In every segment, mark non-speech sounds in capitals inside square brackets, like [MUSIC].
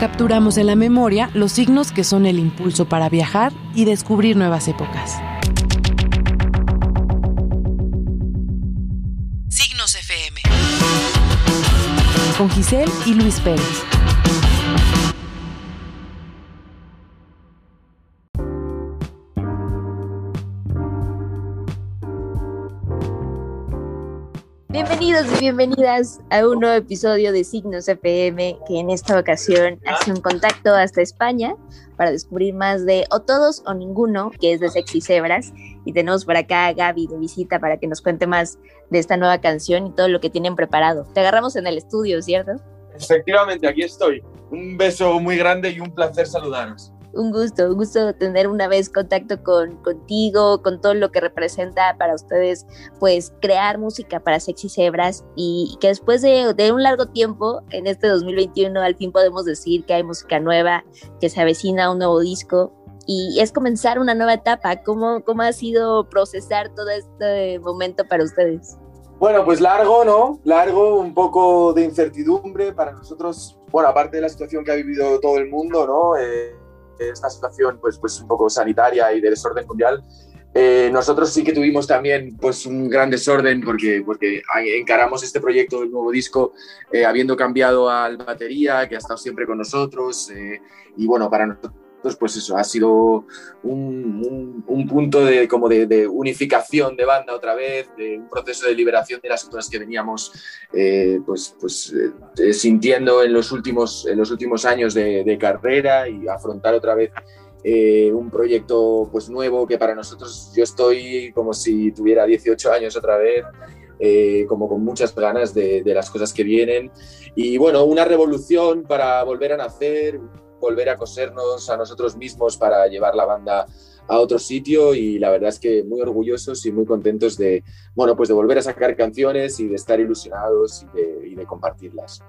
Capturamos en la memoria los signos que son el impulso para viajar y descubrir nuevas épocas. Signos FM. Con Giselle y Luis Pérez. Bienvenidos y bienvenidas a un nuevo episodio de Signos FM, que en esta ocasión hace un contacto hasta España para descubrir más de O Todos o Ninguno, que es de Sexy Cebras. Y tenemos por acá a Gaby de visita para que nos cuente más de esta nueva canción y todo lo que tienen preparado. Te agarramos en el estudio, ¿cierto? Efectivamente, aquí estoy. Un beso muy grande y un placer saludaros un gusto, un gusto tener una vez contacto con, contigo, con todo lo que representa para ustedes, pues crear música para Sexy Cebras y que después de, de, un largo tiempo, en este 2021, al fin podemos decir que hay música nueva, que se avecina un nuevo disco y es comenzar una nueva etapa. ¿Cómo, cómo ha sido procesar todo este momento para ustedes? Bueno, pues largo, ¿no? Largo, un poco de incertidumbre para nosotros. Bueno, aparte de la situación que ha vivido todo el mundo, ¿no? Eh, esta situación pues, pues un poco sanitaria y de desorden mundial, eh, nosotros sí que tuvimos también pues un gran desorden porque, porque encaramos este proyecto del nuevo disco eh, habiendo cambiado al batería que ha estado siempre con nosotros eh, y bueno, para nosotros pues eso, ha sido un, un, punto de, como de, unificación de banda otra vez, de un proceso de liberación de las cosas que veníamos eh, pues, pues, eh, sintiendo en los últimos, en los últimos años de, carrera y afrontar otra vez eh, un proyecto pues nuevo que para nosotros yo estoy como si tuviera 18 años otra vez. como con muchas ganas de, de, las cosas que vienen. Y bueno, una revolución para volver a nacer, volver a cosernos a nosotros mismos para llevar la banda a otro sitio y la verdad es que muy orgullosos y muy contentos de, bueno, pues de volver a sacar canciones y de estar ilusionados y de, compartirlas.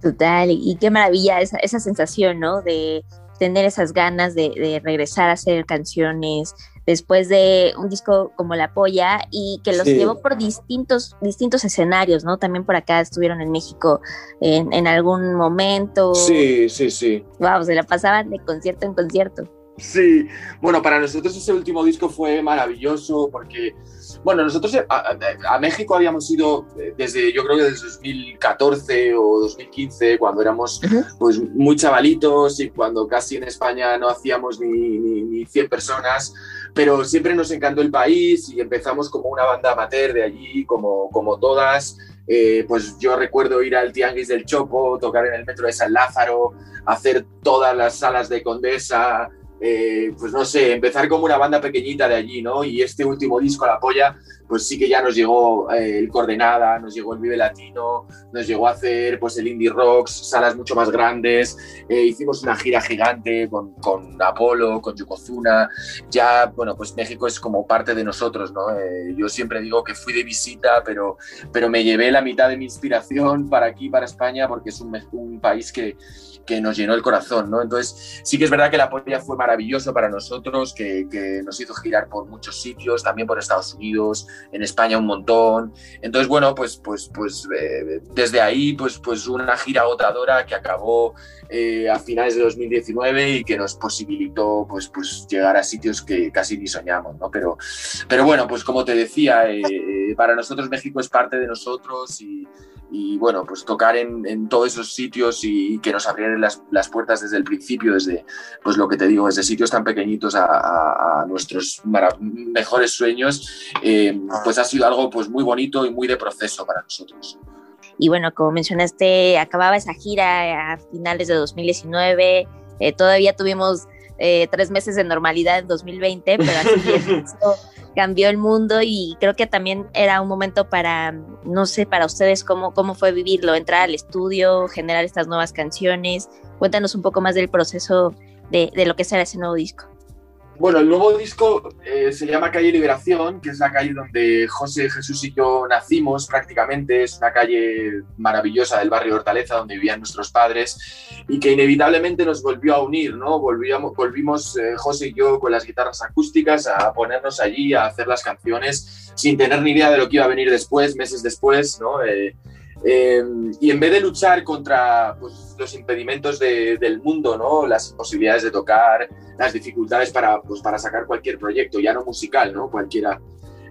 Total, y qué maravilla esa, esa sensación, ¿no? De tener esas ganas de, de, regresar a hacer canciones después de un disco como La Polla y que los llevó por distintos, distintos escenarios, ¿no? También por acá estuvieron en México en, en algún momento. Sí, sí, sí. Wow, se la pasaban de concierto en concierto. Sí, bueno, para nosotros ese último disco fue maravilloso porque, bueno, nosotros a, México habíamos ido eh, desde, yo creo que desde 2014 o 2015, cuando éramos pues muy chavalitos y cuando casi en España no hacíamos ni, ni, ni 100 personas, pero siempre nos encantó el país y empezamos como una banda amateur de allí, como, como todas. Eh, pues yo recuerdo ir al Tianguis del Chopo, tocar en el metro de San Lázaro, hacer todas las salas de Condesa, eh, pues no sé, empezar como una banda pequeñita de allí, ¿no? Y este último disco, La Polla, pues sí que ya nos llegó eh, el Coordenada, nos llegó el Vive Latino, nos llegó a hacer pues el Indie Rocks, salas mucho más grandes, eh, hicimos una gira gigante con, con, Apolo, con Yokozuna, ya, bueno, pues México es como parte de nosotros, ¿no? yo siempre digo que fui de visita, pero, pero me llevé la mitad de mi inspiración para aquí, para España, porque es un, un país que que nos llenó el corazón, ¿no? Entonces, sí que es verdad que la polla fue maravilloso para nosotros, que, nos hizo girar por muchos sitios, también por Estados Unidos, en España un montón. Entonces, bueno, pues, pues, pues eh, desde ahí, pues, pues una gira agotadora que acabó eh, a finales de 2019 y que nos posibilitó, pues, pues llegar a sitios que casi ni soñamos, ¿no? Pero, pero bueno, pues como te decía, eh, para nosotros México es parte de nosotros y y bueno, pues tocar en, todos esos sitios y, que nos abrieran las, puertas desde el principio, desde, pues lo que te digo, desde sitios tan pequeñitos a, nuestros mejores sueños, eh, pues ha sido algo pues muy bonito y muy de proceso para nosotros. Y bueno, como mencionaste, acababa esa gira a finales de 2019, eh, todavía tuvimos eh, tres meses de normalidad en 2020, pero así [LAUGHS] es, cambió el mundo y creo que también era un momento para, no sé, para ustedes cómo, cómo fue vivirlo, entrar al estudio, generar estas nuevas canciones. Cuéntanos un poco más del proceso de, de lo que será ese nuevo disco. Bueno, el nuevo disco eh, se llama Calle Liberación, que es la calle donde José, Jesús y yo nacimos prácticamente. Es una calle maravillosa del barrio Hortaleza, donde vivían nuestros padres y que inevitablemente nos volvió a unir, ¿no? Volvíamos, volvimos eh, José y yo con las guitarras acústicas a ponernos allí, a hacer las canciones sin tener ni idea de lo que iba a venir después, meses después, ¿no? Eh, y en vez de luchar contra, pues, los, impedimentos del mundo, ¿no? Las imposibilidades de tocar, las dificultades para, pues, para sacar cualquier proyecto, ya no musical, ¿no? Cualquiera.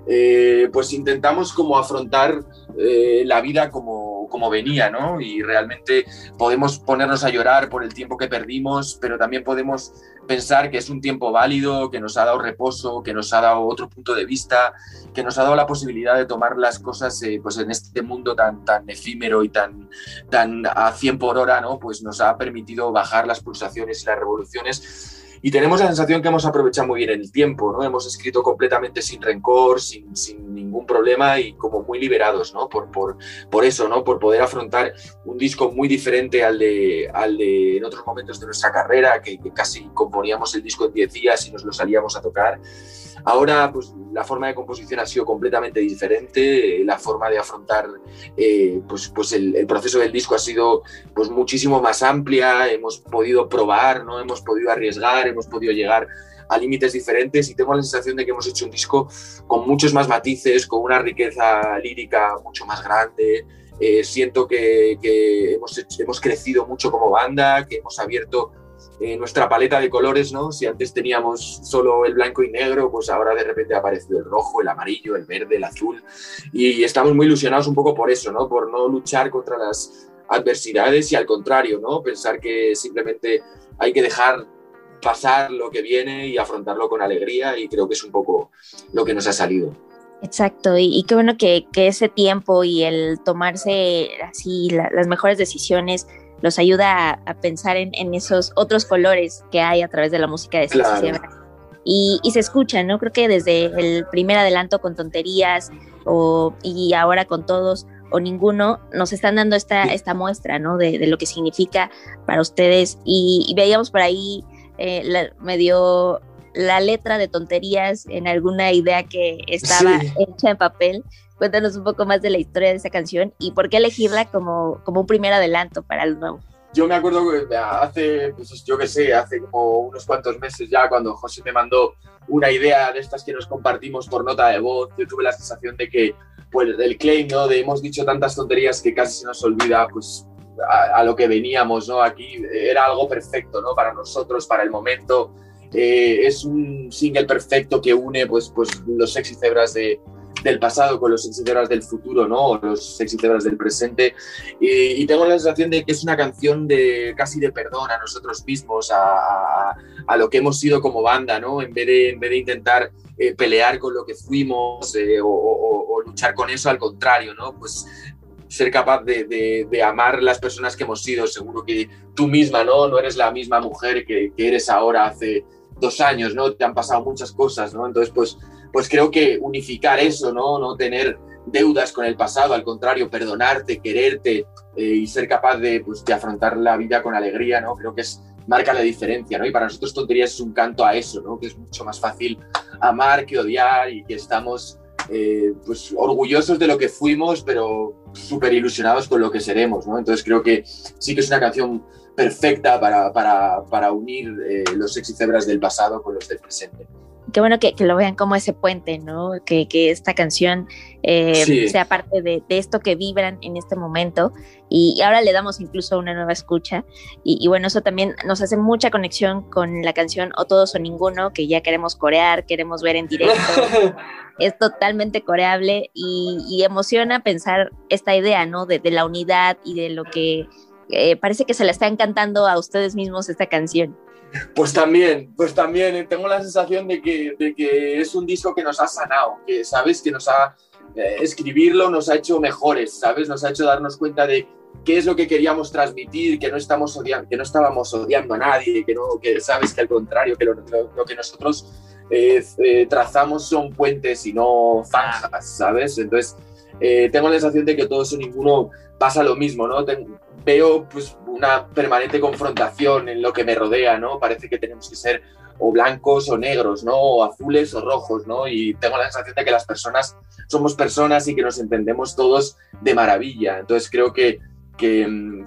Eh, pues intentamos como afrontar eh, la vida como, como venía, ¿no? Y realmente podemos ponernos a llorar por el tiempo que perdimos, pero también podemos pensar que es un tiempo válido, que nos ha dado reposo, que nos ha dado otro punto de vista, que nos ha dado la posibilidad de tomar las cosas eh, pues en este mundo tan, tan efímero y tan, tan a 100 por hora, ¿no? Pues nos ha permitido bajar las pulsaciones y las revoluciones y tenemos la sensación que hemos aprovechado muy bien el tiempo, ¿no? Hemos escrito completamente sin rencor, sin, sin ningún problema y como muy liberados, ¿no? Por, por, por, eso, ¿no? Por poder afrontar un disco muy diferente al de, al de en otros momentos de nuestra carrera, que, que casi componíamos el disco en 10 días y nos lo salíamos a tocar. Ahora, pues la forma de composición ha sido completamente diferente, la forma de afrontar eh, pues, pues el, el, proceso del disco ha sido pues muchísimo más amplia, hemos podido probar, ¿no? hemos podido arriesgar, hemos podido llegar a límites diferentes y tengo la sensación de que hemos hecho un disco con muchos más matices, con una riqueza lírica mucho más grande. Eh, siento que, hemos, hemos crecido mucho como banda, que hemos abierto eh, nuestra paleta de colores, ¿no? Si antes teníamos solo el blanco y negro, pues ahora de repente ha aparecido el rojo, el amarillo, el verde, el azul. Y estamos muy ilusionados un poco por eso, ¿no? Por no luchar contra las adversidades y al contrario, ¿no? Pensar que simplemente hay que dejar pasar lo que viene y afrontarlo con alegría y creo que es un poco lo que nos ha salido. Exacto, y, y qué bueno que, que, ese tiempo y el tomarse así la, las mejores decisiones los ayuda a, a pensar en, en, esos otros colores que hay a través de la música de claro. y, y, se escucha, ¿no? Creo que desde el primer adelanto con tonterías o, y ahora con todos o ninguno, nos están dando esta, esta muestra, ¿no? De, de lo que significa para ustedes. Y, y veíamos por ahí eh, la, medio la letra de tonterías en alguna idea que estaba sí. hecha en papel Cuéntanos un poco más de la historia de esa canción y por qué elegirla como, como un primer adelanto para el nuevo. Yo me acuerdo que hace, pues yo qué sé, hace como unos cuantos meses ya, cuando José me mandó una idea de estas que nos compartimos por nota de voz, yo tuve la sensación de que, pues, el claim, ¿no? De hemos dicho tantas tonterías que casi se nos olvida, pues, a, a lo que veníamos, ¿no? Aquí era algo perfecto, ¿no? Para nosotros, para el momento. Eh, es un single perfecto que une, pues, pues los sexy cebras de, del pasado con los sexy del futuro, ¿no? O los sexy del presente. Y, y, tengo la sensación de que es una canción de casi de perdón a nosotros mismos, a, a lo que hemos sido como banda, ¿no? En vez de, en vez de intentar eh, pelear con lo que fuimos eh, o, o, o, luchar con eso, al contrario, ¿no? Pues ser capaz de, de, de, amar las personas que hemos sido. Seguro que tú misma, ¿no? No eres la misma mujer que, que eres ahora hace dos años, ¿no? Te han pasado muchas cosas, ¿no? Entonces, pues pues creo que unificar eso, ¿no? No tener deudas con el pasado, al contrario, perdonarte, quererte eh, y ser capaz de, pues, de, afrontar la vida con alegría, ¿no? Creo que es, marca la diferencia, ¿no? Y para nosotros tonterías es un canto a eso, ¿no? Que es mucho más fácil amar que odiar y que estamos eh, pues orgullosos de lo que fuimos, pero súper ilusionados con lo que seremos, ¿no? Entonces creo que sí que es una canción perfecta para, para, para unir eh, los sexy cebras del pasado con los del presente qué bueno que, que, lo vean como ese puente, ¿no? Que, que esta canción eh, sí. sea parte de, de, esto que vibran en este momento y, y, ahora le damos incluso una nueva escucha y, y, bueno, eso también nos hace mucha conexión con la canción O Todos o Ninguno, que ya queremos corear, queremos ver en directo. [LAUGHS] es totalmente coreable y, y, emociona pensar esta idea, ¿no? De, de la unidad y de lo que eh, parece que se la está encantando a ustedes mismos esta canción. Pues también, pues también eh, tengo la sensación de que, de que, es un disco que nos ha sanado, que sabes que nos ha eh, escribirlo nos ha hecho mejores, sabes, nos ha hecho darnos cuenta de qué es lo que queríamos transmitir, que no estamos odiando, que no estábamos odiando a nadie, que no, que sabes que al contrario, que lo, lo, lo que nosotros eh, eh, trazamos son puentes y no zanjas, sabes. Entonces eh, tengo la sensación de que todo eso ninguno pasa lo mismo, ¿no? Ten, veo pues una permanente confrontación en lo que me rodea, ¿no? Parece que tenemos que ser o blancos o negros, ¿no? O azules o rojos, ¿no? Y tengo la sensación de que las personas somos personas y que nos entendemos todos de maravilla. Entonces creo que que,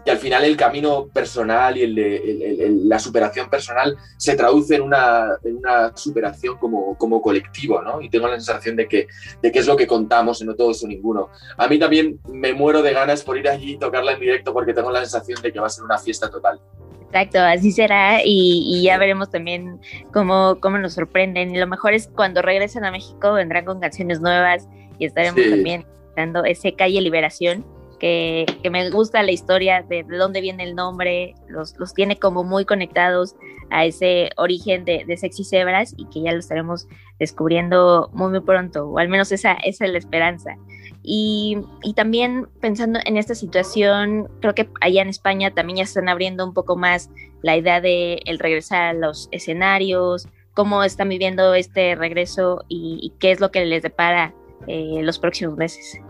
al final el camino personal y el la superación personal se traduce en una, en una superación como, como colectivo, ¿no? Y tengo la sensación de que, de que es lo que contamos, no todos o ninguno. A mí también me muero de ganas por ir allí y tocarla en directo porque tengo la sensación de que va a ser una fiesta total. Exacto, así será y, ya veremos también cómo, cómo nos sorprenden. Y lo mejor es cuando regresen a México vendrán con canciones nuevas y estaremos también dando ese Calle Liberación que, me gusta la historia de, dónde viene el nombre, los, los tiene como muy conectados a ese origen de, de, Sexy Zebras y que ya lo estaremos descubriendo muy, muy pronto, o al menos esa, esa es la esperanza. Y, y, también pensando en esta situación, creo que allá en España también ya están abriendo un poco más la idea de el regresar a los escenarios, cómo están viviendo este regreso y, qué es lo que les depara eh, los próximos meses.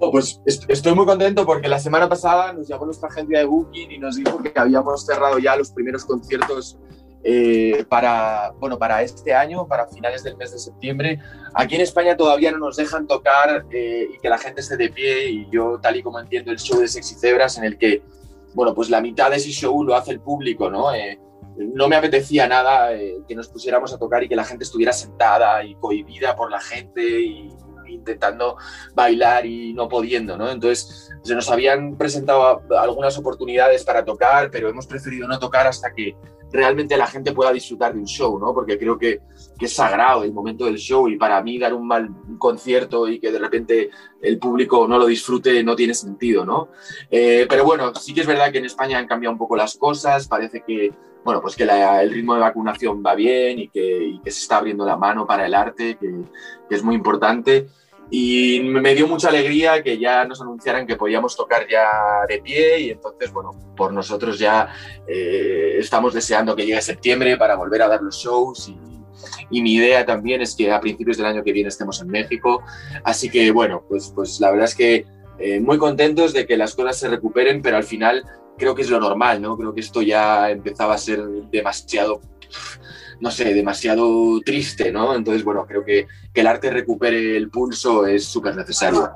Oh, pues estoy muy contento porque la semana pasada nos llamó nuestra agencia de Booking y nos dijo que habíamos cerrado ya los primeros conciertos eh, para, bueno, para este año, para finales del mes de septiembre. Aquí en España todavía no nos dejan tocar eh, y que la gente esté de pie y yo tal y como entiendo el show de Sexy Cebras en el que, bueno, pues la mitad de ese show lo hace el público, ¿no? Eh, no me apetecía nada que nos pusiéramos a tocar y que la gente estuviera sentada y cohibida por la gente y intentando bailar y no pudiendo, ¿no? Entonces, se nos habían presentado algunas oportunidades para tocar, pero hemos preferido no tocar hasta que realmente la gente pueda disfrutar de un show, ¿no? Porque creo que, es sagrado el momento del show y para mí dar un mal concierto y que de repente el público no lo disfrute no tiene sentido, ¿no? Eh, pero bueno, sí que es verdad que en España han cambiado un poco las cosas, parece que, bueno, pues que el ritmo de vacunación va bien y que, y que, se está abriendo la mano para el arte, que, que es muy importante. Y me dio mucha alegría que ya nos anunciaran que podíamos tocar ya de pie y entonces, bueno, por nosotros ya eh, estamos deseando que llegue septiembre para volver a dar los shows y, y, mi idea también es que a principios del año que viene estemos en México. Así que, bueno, pues, pues la verdad es que eh, muy contentos de que las cosas se recuperen, pero al final creo que es lo normal, ¿no? Creo que esto ya empezaba a ser demasiado no sé, demasiado triste, ¿no? Entonces, bueno, creo que, que el arte recupere el pulso es súper necesario.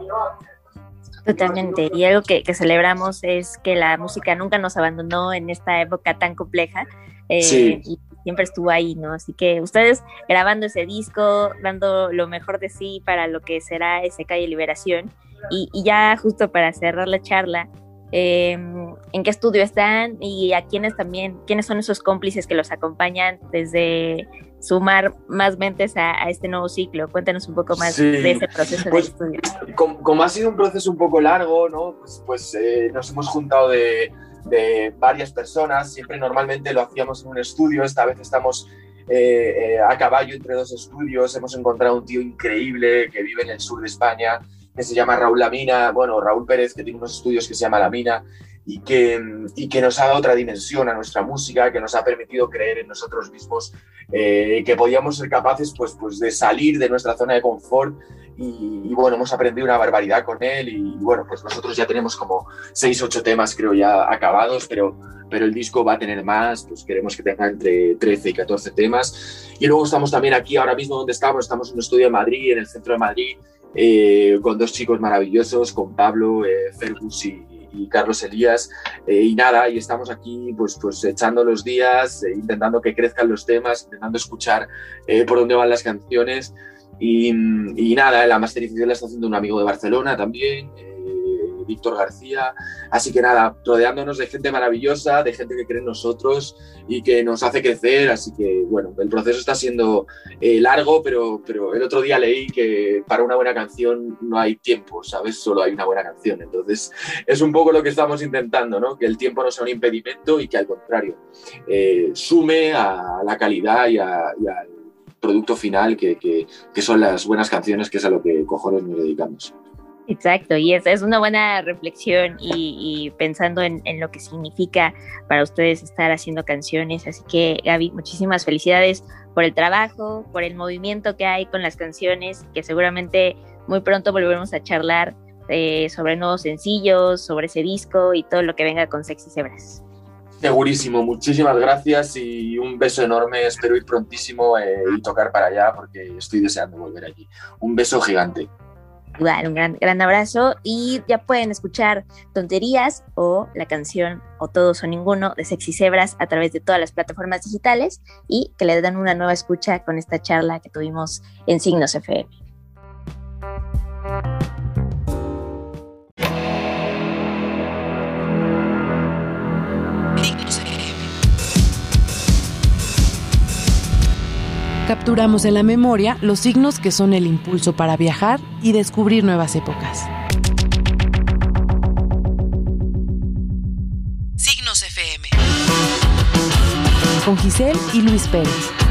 Totalmente. Y algo que, celebramos es que la música nunca nos abandonó en esta época tan compleja. Eh, sí. Y siempre estuvo ahí, ¿no? Así que ustedes grabando ese disco, dando lo mejor de sí para lo que será ese Calle Liberación. Y, y ya justo para cerrar la charla, Em, en qué estudio están y a quiénes también, quiénes son esos cómplices que los acompañan desde sumar más mentes a, este nuevo ciclo. Cuéntanos un poco más de ese proceso de pues, estudio. Como, ha sido un proceso un poco largo, ¿no? pues, pues eh, nos hemos juntado de, de, varias personas, siempre normalmente lo hacíamos en un estudio, esta vez estamos eh, eh, a caballo entre dos estudios, hemos encontrado un tío increíble que vive en el sur de España, que se llama Raúl Lamina, bueno, Raúl Pérez, que tiene unos estudios que se llama Lamina y que, y que nos ha dado otra dimensión a nuestra música, que nos ha permitido creer en nosotros mismos, eh, que podíamos ser capaces pues, pues de salir de nuestra zona de confort y, bueno, hemos aprendido una barbaridad con él y, bueno, pues nosotros ya tenemos como 6, 8 temas creo ya acabados, pero, pero el disco va a tener más, pues queremos que tenga entre 13 y 14 temas. Y luego estamos también aquí ahora mismo donde estamos, estamos en un estudio de Madrid, en el centro de Madrid, eh, con dos chicos maravillosos, con Pablo, eh, Fergus y, Carlos Elías. Eh, y nada, y estamos aquí pues, pues echando los días, intentando que crezcan los temas, intentando escuchar por dónde van las canciones. Y, y, nada, la masterización la está haciendo un amigo de Barcelona también. Víctor García. Así que nada, rodeándonos de gente maravillosa, de gente que cree en nosotros y que nos hace crecer. Así que bueno, el proceso está siendo eh, largo, pero, pero el otro día leí que para una buena canción no hay tiempo, ¿sabes? Solo hay una buena canción. Entonces es un poco lo que estamos intentando, ¿no? Que el tiempo no sea un impedimento y que al contrario eh, sume a la calidad y, al producto final que, que, son las buenas canciones, que es a lo que cojones nos dedicamos. Exacto, y es, es una buena reflexión y, pensando en, lo que significa para ustedes estar haciendo canciones. Así que Gaby, muchísimas felicidades por el trabajo, por el movimiento que hay con las canciones, que seguramente muy pronto volveremos a charlar eh, sobre nuevos sencillos, sobre ese disco y todo lo que venga con Sexy Cebras. Segurísimo, muchísimas gracias y un beso enorme. Espero ir prontísimo eh, y tocar para allá porque estoy deseando volver allí. Un beso gigante. Igual, un gran, gran abrazo y ya pueden escuchar Tonterías o la canción o Todos o Ninguno de Sexy Zebras a través de todas las plataformas digitales y que le dan una nueva escucha con esta charla que tuvimos en Signos FM. Capturamos en la memoria los signos que son el impulso para viajar y descubrir nuevas épocas. Signos FM. Con Giselle y Luis Pérez.